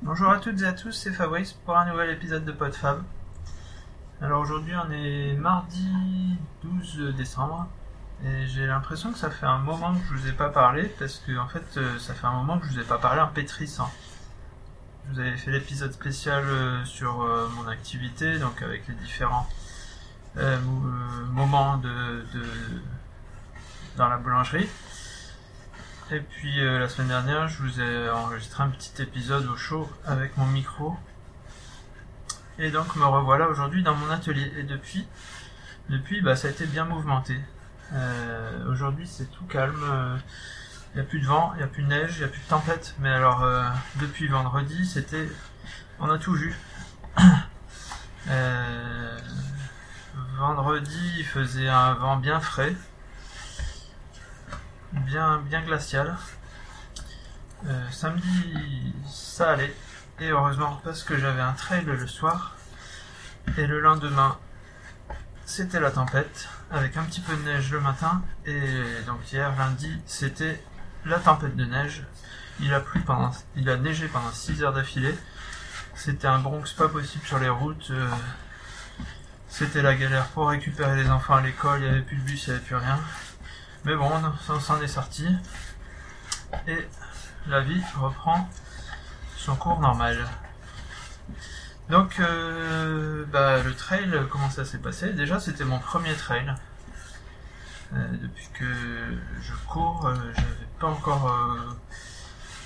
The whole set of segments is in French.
Bonjour à toutes et à tous, c'est Fabrice pour un nouvel épisode de PodFab. Alors aujourd'hui on est mardi 12 décembre et j'ai l'impression que ça fait un moment que je vous ai pas parlé parce que en fait euh, ça fait un moment que je vous ai pas parlé en pétrissant. Je vous avais fait l'épisode spécial euh, sur euh, mon activité, donc avec les différents moments de, de, dans la boulangerie. Et puis euh, la semaine dernière, je vous ai enregistré un petit épisode au chaud avec mon micro. Et donc me revoilà aujourd'hui dans mon atelier. Et depuis, depuis, bah, ça a été bien mouvementé. Euh, aujourd'hui, c'est tout calme. Il n'y a plus de vent, il n'y a plus de neige, il n'y a plus de tempête. Mais alors, euh, depuis vendredi, c'était, on a tout vu. vendredi, il faisait un vent bien frais bien, bien glacial. Euh, samedi, ça allait. Et heureusement, parce que j'avais un trail le soir. Et le lendemain, c'était la tempête, avec un petit peu de neige le matin. Et donc hier, lundi, c'était la tempête de neige. Il a plu pendant, il a neigé pendant 6 heures d'affilée. C'était un Bronx pas possible sur les routes. Euh, c'était la galère pour récupérer les enfants à l'école. Il n'y avait plus de bus, il n'y avait plus rien. Mais bon, on s'en est sorti. Et la vie reprend son cours normal. Donc, euh, bah, le trail, comment ça s'est passé? Déjà, c'était mon premier trail. Euh, depuis que je cours, euh, j'avais pas encore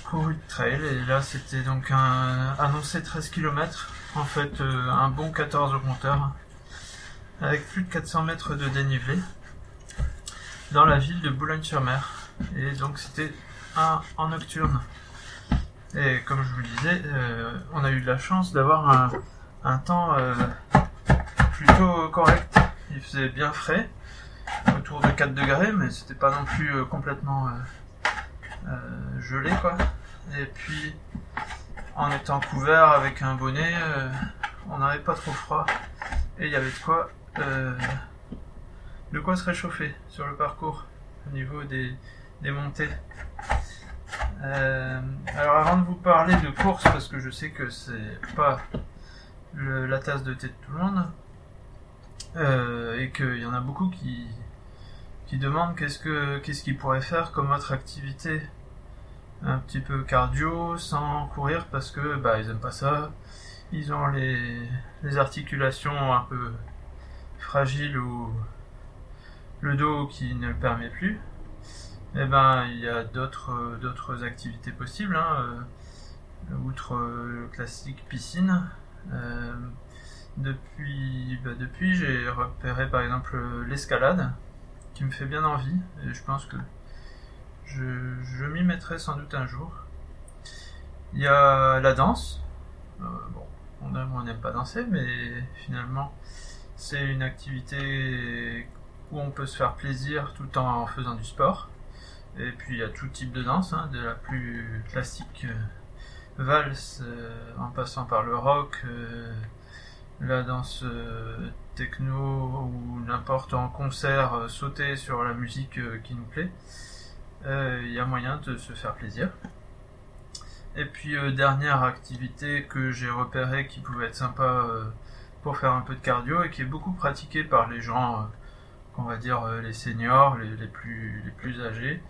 couru de trail. Et là, c'était donc un annoncé 13 km. En fait, un bon 14 au compteur. Avec plus de 400 mètres de dénivelé dans la ville de Boulogne-sur-Mer. Et donc c'était un en nocturne. Et comme je vous le disais, euh, on a eu de la chance d'avoir un, temps euh, plutôt correct. Il faisait bien frais, autour de 4 degrés, mais c'était pas non plus euh, complètement gelé quoi. Et puis en étant couvert avec un bonnet, on n'avait pas trop froid. Et il y avait de quoi de quoi se réchauffer sur le parcours au niveau des, montées. Euh, alors avant de vous parler de course, parce que je sais que c'est pas la tasse de thé de tout le monde, euh, et qu'il y en a beaucoup qui, qui demandent qu'est-ce que qu'est-ce qu'ils pourraient faire comme autre activité un petit peu cardio sans courir parce que bah ils aiment pas ça ils ont les, les articulations un peu fragiles ou le dos qui ne le permet plus, eh ben il y a d'autres d'autres activités possibles, hein, euh, outre le classique piscine. Euh, depuis bah, depuis j'ai repéré par exemple l'escalade qui me fait bien envie et je pense que je, m'y mettrai sans doute un jour. Il y a la danse. Euh, bon, on aime on n'aime pas danser, mais finalement c'est une activité où on peut se faire plaisir tout en faisant du sport. Et puis il y a tout type de danse, hein, de la plus classique euh, valse euh, en passant par le rock, euh, la danse techno ou n'importe en concert, sauter sur la musique qui nous plaît. Il y a moyen de se faire plaisir. Et puis dernière activité que j'ai repérée qui pouvait être sympa pour faire un peu de cardio et qui est beaucoup pratiquée par les gens on va dire euh, les seniors, les, plus, les plus âgés,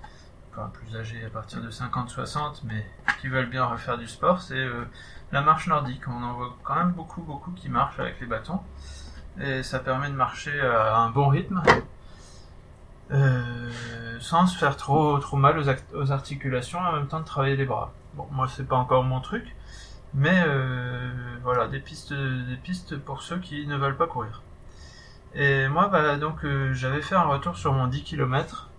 enfin plus âgés à partir de 50-60, mais qui veulent bien refaire du sport, c'est euh, la marche nordique. On en voit quand même beaucoup, beaucoup qui marchent avec les bâtons. Et ça permet de marcher à un bon rythme, euh, sans se faire trop, trop mal aux, articulations, en même temps de travailler les bras. Bon, moi c'est pas encore mon truc, mais voilà, des pistes, des pistes pour ceux qui ne veulent pas courir. Et moi, bah, donc, euh, j'avais fait un retour sur mon 10 km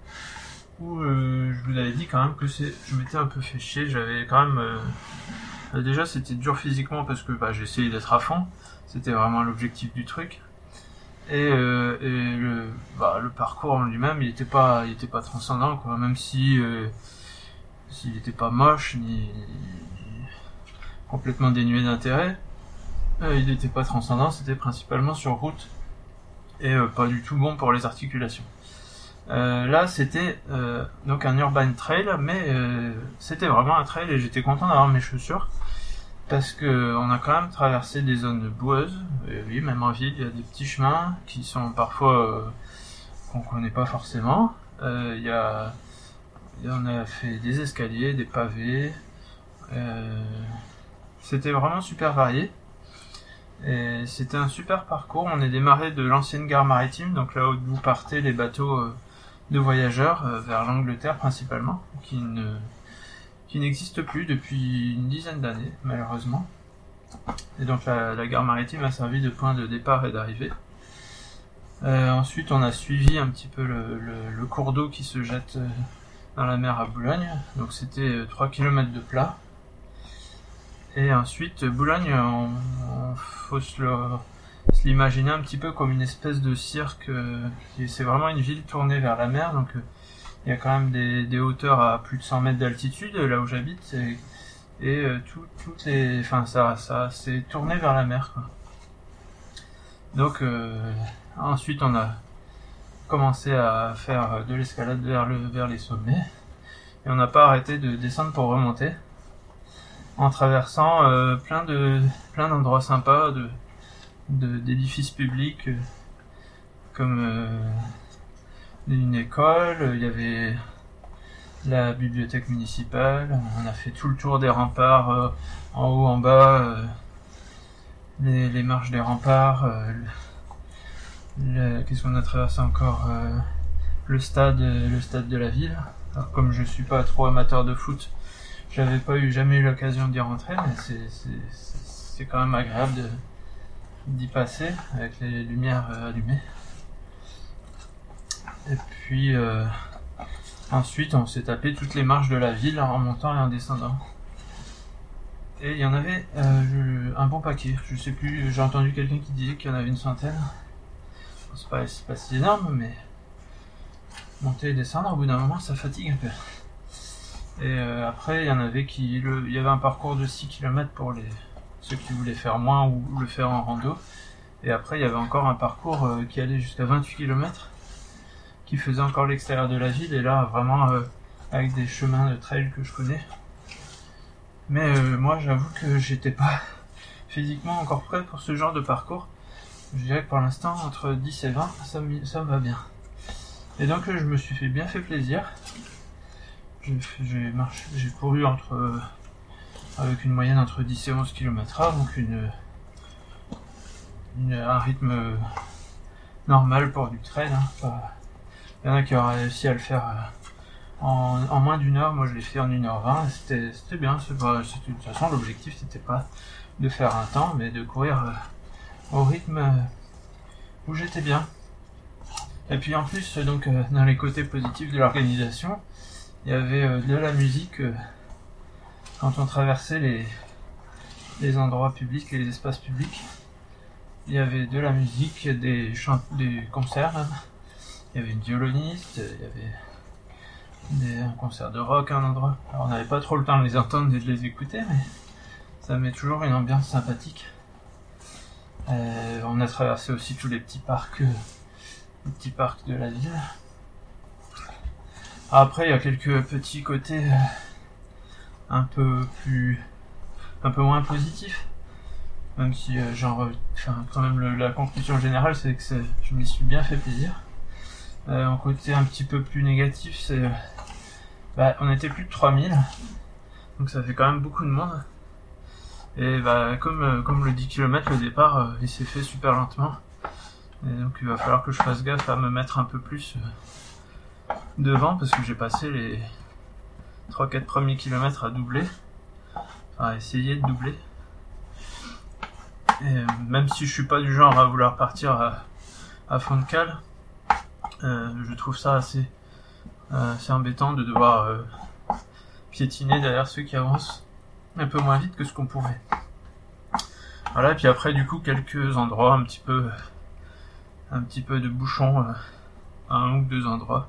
où euh, je vous avais dit quand même que c'est, je m'étais un peu fait chier. J'avais quand même, euh, déjà, c'était dur physiquement parce que bah, essayé d'être à fond. C'était vraiment l'objectif du truc. Et, et le, bah, le parcours en lui-même, il était pas, il était pas transcendant, quoi. Même si, s'il était pas moche ni, complètement dénué d'intérêt, il n'était pas transcendant. C'était principalement sur route et euh, pas du tout bon pour les articulations. Euh, là, c'était euh, donc un urban trail, mais c'était vraiment un trail et j'étais content d'avoir mes chaussures. parce que on a quand même traversé des zones boueuses. Et oui, même en ville, il y a des petits chemins qui sont parfois qu'on connaît pas forcément. Il y a, on a fait des escaliers, des pavés. C'était vraiment super varié. C'était un super parcours. On est démarré de l'ancienne gare maritime, donc là où vous partez les bateaux euh, de voyageurs euh, vers l'Angleterre principalement, qui ne n'existe plus depuis une dizaine d'années malheureusement. Et donc la, gare maritime a servi de point de départ et d'arrivée. Euh, ensuite, on a suivi un petit peu le, le cours d'eau qui se jette dans la mer à Boulogne. Donc c'était 3 km de plat. Et ensuite, Boulogne, on, faut se l'imaginer un petit peu comme une espèce de cirque. Euh, c'est vraiment une ville tournée vers la mer, donc euh, il y a quand même des, hauteurs à plus de 100 mètres d'altitude là où j'habite, et, euh, tout, toutes les, enfin ça, ça, c'est tourné vers la mer. Quoi. Donc ensuite, on a commencé à faire de l'escalade vers le, vers les sommets, et on n'a pas arrêté de descendre pour remonter en traversant euh, plein de plein d'endroits sympas, de d'édifices publics euh, comme euh, une école, il y avait la bibliothèque municipale, on a fait tout le tour des remparts en haut, en bas, les, marches des remparts, qu'est-ce qu'on a traversé encore le stade le stade de la ville. Alors comme je suis pas trop amateur de foot, j'avais pas eu jamais eu l'occasion d'y rentrer, mais c'est quand même agréable d'y passer avec les lumières euh, allumées. Et puis euh, ensuite on s'est tapé toutes les marches de la ville en montant et en descendant. Et il y en avait euh, un bon paquet. Je sais plus, j'ai entendu quelqu'un qui disait qu'il y en avait une centaine. C'est pas, pas si énorme, mais monter et descendre, au bout d'un moment, ça fatigue un peu. Et euh, après, il y en avait qui. il y avait un parcours de 6 km pour les, ceux qui voulaient faire moins ou le faire en rando. Et après, il y avait encore un parcours euh, qui allait jusqu'à 28 km, qui faisait encore l'extérieur de la ville, et là, vraiment euh, avec des chemins de trail que je connais. Mais moi, j'avoue que j'étais pas physiquement encore prêt pour ce genre de parcours. Je dirais que pour l'instant, entre 10 et 20, ça, ça me va bien. Et donc, je me suis fait bien fait plaisir j'ai couru entre euh, avec une moyenne entre 10 et 11 km h donc une, un rythme normal pour du trail. Hein, il y en a qui auraient réussi à le faire euh, en, moins d'une heure, moi je l'ai fait en 1h20, c'était, bien, de toute façon l'objectif c'était pas de faire un temps, mais de courir euh, au rythme où j'étais bien. Et puis en plus, donc dans les côtés positifs de l'organisation, il y avait euh, de la musique euh, quand on traversait les, endroits publics et les espaces publics. Il y avait de la musique, des, des concerts Il y avait une violoniste, il y avait un concert de rock à un endroit. Alors on n'avait pas trop le temps de les entendre et de les écouter, mais ça met toujours une ambiance sympathique. Euh, on a traversé aussi tous les petits parcs, les petits parcs de la ville. Après, il y a quelques petits côtés euh, un peu plus, un peu moins positifs. Même si, euh, enfin, quand même, la conclusion générale, c'est que je m'y suis bien fait plaisir. Euh, un côté un petit peu plus négatif, c'est, bah, on était plus de 3000, donc ça fait quand même beaucoup de monde. Et bah, comme, comme le 10 km, le départ, il s'est fait super lentement. Et donc il va falloir que je fasse gaffe à me mettre un peu plus devant parce que j'ai passé les 3-4 premiers kilomètres à doubler, à essayer de doubler. Et euh, même si je suis pas du genre à vouloir partir à, fond de cale, euh, je trouve ça assez, euh, embêtant de devoir piétiner derrière ceux qui avancent un peu moins vite que ce qu'on pourrait. Voilà, et puis après du coup quelques endroits un petit peu un petit peu de bouchon à un ou deux endroits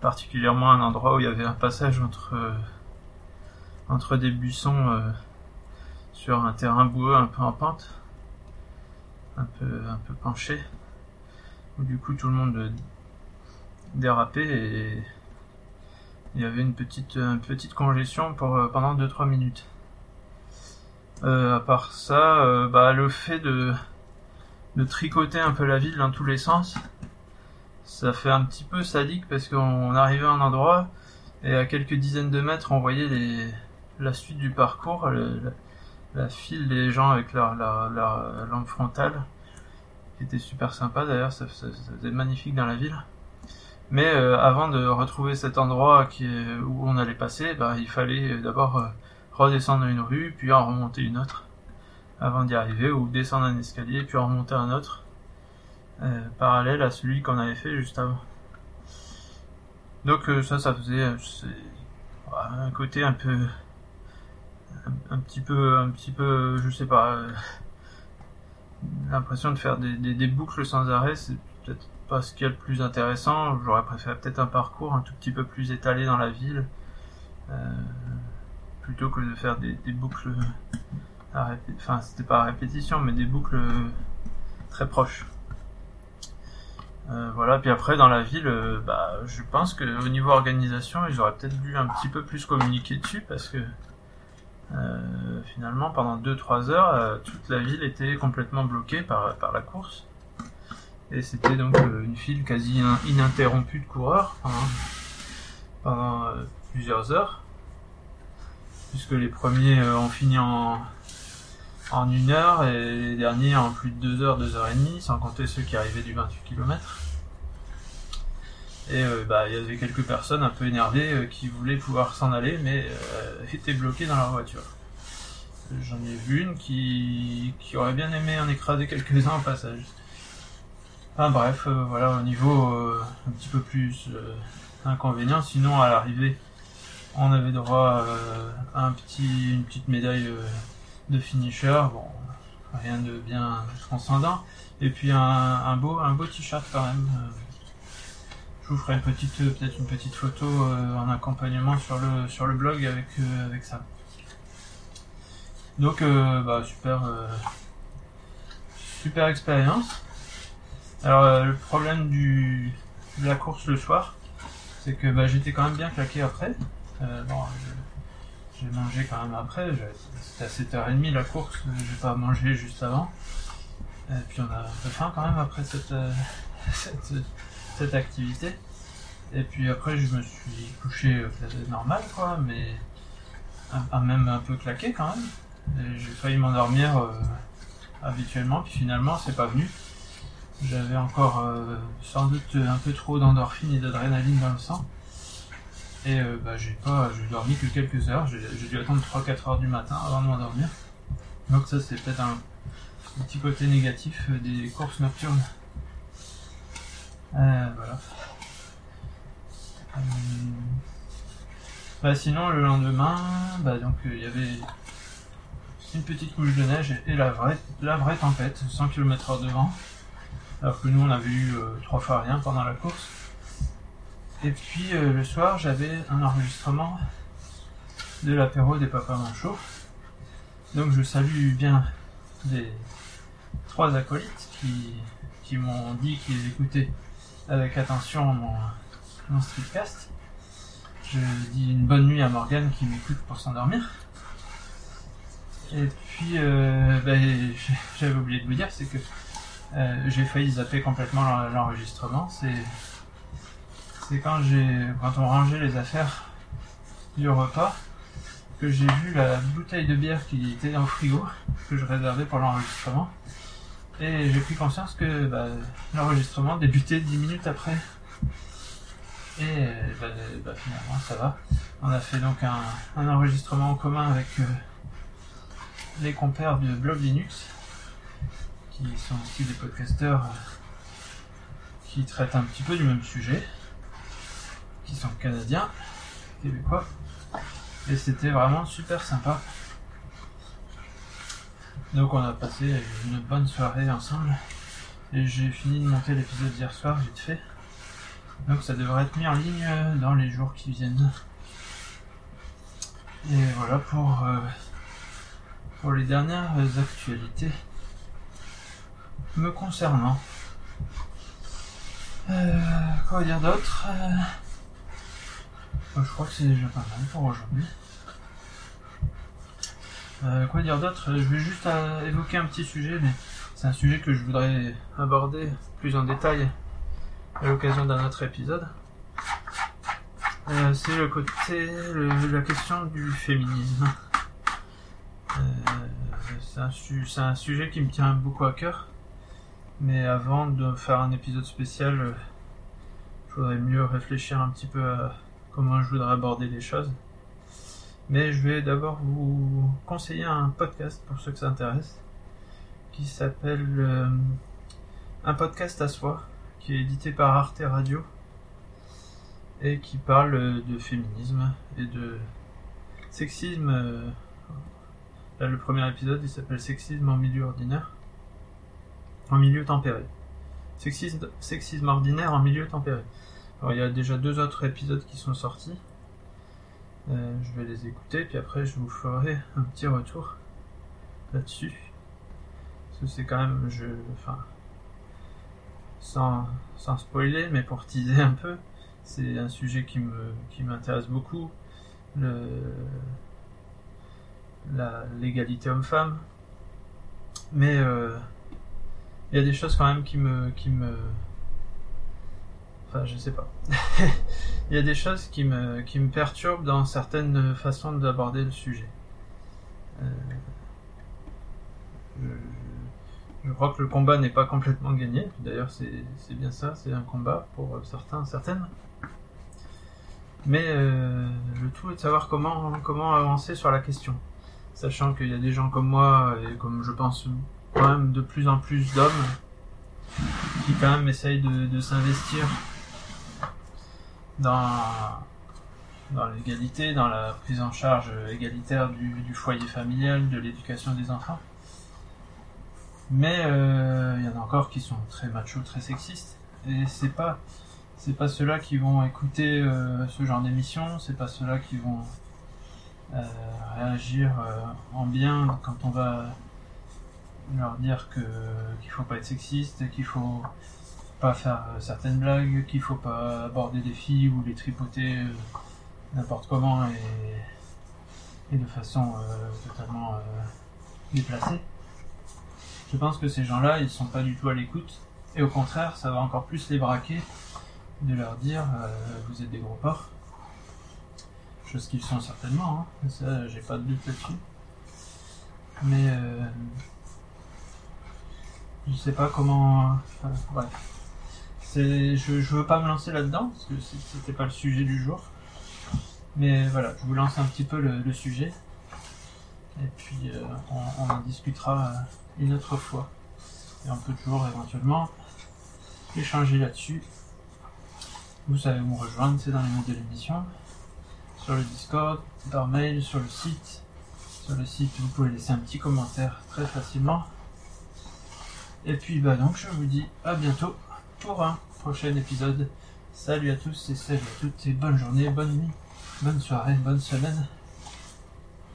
particulièrement un endroit où il y avait un passage entre euh, des buissons euh, sur un terrain boueux un peu en pente, un peu un peu penché, où du coup tout le monde dérapait et il y avait une petite petite congestion pour euh, pendant 2-3 minutes. Euh, à part ça, euh, bah, le fait de, de tricoter un peu la ville dans tous les sens, ça fait un petit peu sadique parce qu'on arrivait à un endroit et à quelques dizaines de mètres, on voyait les, la suite du parcours, la, la file des gens avec leur, leur, leur lampe frontale, qui était super sympa d'ailleurs, ça, ça, ça faisait magnifique dans la ville. Mais euh, avant de retrouver cet endroit qui où on allait passer, bah, il fallait d'abord euh, redescendre une rue, puis en remonter une autre, avant d'y arriver, ou descendre un escalier, puis en remonter un autre, euh, parallèle à celui qu'on avait fait juste avant. Donc euh, ça, ça faisait euh, un côté un peu, un, petit peu, un petit peu, je sais pas, euh, l'impression de faire des, des, des boucles sans arrêt, c'est peut-être pas ce qu'il y a le plus intéressant. J'aurais préféré peut-être un parcours un tout petit peu plus étalé dans la ville, euh, plutôt que de faire des, des boucles à répé- enfin c'était pas à répétition, mais des boucles très proches. Euh, voilà, puis après dans la ville, euh, bah, je pense que au niveau organisation, ils auraient peut-être dû un petit peu plus communiquer dessus parce que euh, finalement pendant 2-3 heures, toute la ville était complètement bloquée par, la course. Et c'était donc une file quasi in- ininterrompue de coureurs pendant, plusieurs heures. Puisque les premiers ont fini en, en une heure et les derniers en plus de deux heures, deux heures et demie, sans compter ceux qui arrivaient du 28 km. Et euh, bah, il y avait quelques personnes un peu énervées euh, qui voulaient pouvoir s'en aller, mais euh, étaient bloquées dans leur voiture. J'en ai vu une qui, qui aurait bien aimé en écraser quelques-uns au passage. Enfin bref, voilà, au niveau un petit peu plus inconvénient, sinon à l'arrivée, on avait droit à un petit, une petite médaille de finisher, rien de bien transcendant, et puis un, beau, un beau t-shirt quand même. euh. je vous ferai peut-être une petite photo euh, en accompagnement sur le, sur le blog avec, euh, avec ça. Donc, bah, super, super expérience. Alors, le problème de la course le soir, c'est que bah, j'étais quand même bien claqué après. J'ai mangé quand même après. C'était à 7h30 la course, euh, j'ai pas mangé juste avant. Et puis on a un peu faim quand même après cette, euh, cette, activité. Et puis après, je me suis couché euh, normal, quoi, mais un, même un peu claqué quand même. J'ai failli m'endormir habituellement, puis finalement, c'est pas venu. J'avais encore sans doute un peu trop d'endorphine et d'adrénaline dans le sang. Et euh, bah, j'ai pas, j'ai dormi que quelques heures. J'ai dû attendre 3-4 heures du matin avant de m'endormir. Donc ça, c'est peut-être un, petit côté négatif euh, des courses nocturnes. Euh, voilà. Euh, bah, sinon, le lendemain, bah, donc il y avait une petite couche de neige et la vraie, la vraie tempête, 100 km heure de vent. Alors que nous, on avait eu trois fois rien pendant la course. Et puis euh, le soir, j'avais un enregistrement de l'apéro des papas manchots. Donc je salue bien les trois acolytes qui, qui m'ont dit qu'ils écoutaient avec attention mon, streetcast. Je dis une bonne nuit à Morgane qui m'écoute pour s'endormir. Et puis, euh, ben, j'avais oublié de vous dire, c'est que euh, j'ai failli zapper complètement l'en- l'enregistrement. C'est c'est quand j'ai quand on rangeait les affaires du repas que j'ai vu la bouteille de bière qui était dans le frigo que je réservais pour l'enregistrement. Et j'ai pris conscience que bah, l'enregistrement débutait 10 minutes après. Et bah, bah, finalement ça va. On a fait donc un, un enregistrement en commun avec euh, les compères de Blog Linux qui sont aussi des podcasteurs euh, qui traitent un petit peu du même sujet qui sont canadiens, québécois. Et c'était vraiment super sympa. Donc on a passé une bonne soirée ensemble. Et j'ai fini de monter l'épisode hier soir, vite fait. Donc ça devrait être mis en ligne euh, dans les jours qui viennent. Et voilà pour, euh, pour les dernières actualités me concernant. Euh, quoi dire d'autre Euh, je crois que c'est déjà pas mal pour aujourd'hui. Euh, quoi dire d'autre? Je vais juste euh, évoquer un petit sujet, mais c'est un sujet que je voudrais aborder plus en détail à l'occasion d'un autre épisode. Euh, c'est le côté, la question du féminisme. Euh, c'est un, sujet qui me tient beaucoup à cœur. Mais avant de faire un épisode spécial, euh, je voudrais mieux réfléchir un petit peu à comment je voudrais aborder les choses. Mais je vais d'abord vous conseiller un podcast pour ceux que ça intéresse, qui s'appelle euh, Un podcast à soi, qui est édité par Arte Radio et qui parle de féminisme et de sexisme. euh, Là, le premier épisode, il s'appelle Sexisme en milieu ordinaire, en milieu tempéré. Sexisme ordinaire en milieu tempéré. Alors, il y a déjà deux autres épisodes qui sont sortis. Euh, je vais les écouter, puis après je vous ferai un petit retour là-dessus. Parce que c'est quand même, je, enfin, sans, sans spoiler, mais pour teaser un peu, c'est un sujet qui me, qui m'intéresse beaucoup. Le, la, l'égalité homme-femme. Mais, euh, il y a des choses quand même qui me, qui me, enfin, je sais pas. il y a des choses qui me, qui me perturbent dans certaines façons d'aborder le sujet. Euh, je, crois que le combat n'est pas complètement gagné. D'ailleurs, c'est bien ça, c'est un combat pour certains, certaines. Mais euh, le tout est de savoir comment, comment avancer sur la question. Sachant qu'il y a des gens comme moi, et comme je pense quand même de plus en plus d'hommes, qui quand même essayent de s'investir dans, l'égalité, dans la prise en charge égalitaire du, foyer familial, de l'éducation des enfants. Mais euh, il y en a encore qui sont très machos, très sexistes. Et c'est pas c'est pas ceux-là qui vont écouter euh, ce genre d'émission, c'est pas ceux-là qui vont euh, réagir en bien quand on va leur dire que qu'il faut pas être sexiste, qu'il faut pas faire euh, certaines blagues, qu'il faut pas aborder des filles ou les tripoter euh, n'importe comment et, de façon euh, totalement déplacée. Je pense que ces gens-là, ils sont pas du tout à l'écoute et au contraire, ça va encore plus les braquer de leur dire vous êtes des gros porcs. Chose qu'ils sont certainement, hein. ça j'ai pas de doute là-dessus. Mais euh, je sais pas comment. bref. Je, je veux pas me lancer là-dedans parce que c'était pas le sujet du jour. Mais voilà, je vous lance un petit peu le, sujet. Et puis euh, on, en discutera euh, une autre fois. Et on peut toujours éventuellement échanger là-dessus. Vous savez où me rejoindre, c'est dans les notes de l'émission. Sur le Discord, par mail, sur le site. Sur le site, vous pouvez laisser un petit commentaire très facilement. Et puis bah donc je vous dis à bientôt un prochain épisode. Salut à tous et salut à toutes et bonne journée, bonne nuit, bonne soirée, bonne semaine.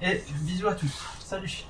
Et bisous à tous. Salut